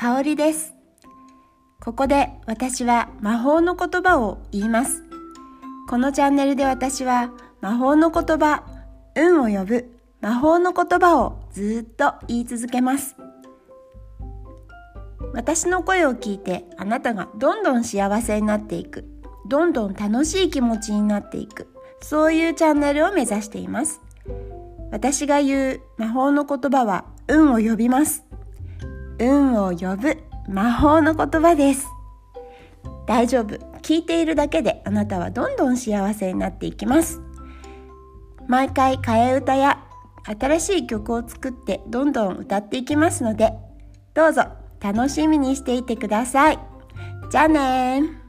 香りです。ここで私は魔法の言葉を言います。このチャンネルで私は魔法の言葉運を呼ぶ魔法の言葉をずっと言い続けます。私の声を聞いてあなたがどんどん幸せになっていく。どんどん楽しい気持ちになっていく。そういうチャンネルを目指しています。私が言う魔法の言葉は運を呼びます。運を呼ぶ魔法の言葉です。大丈夫。聞いているだけであなたはどんどん幸せになっていきます。毎回替え歌や新しい曲を作ってどんどん歌っていきますのでどうぞ楽しみにしていてください。じゃあね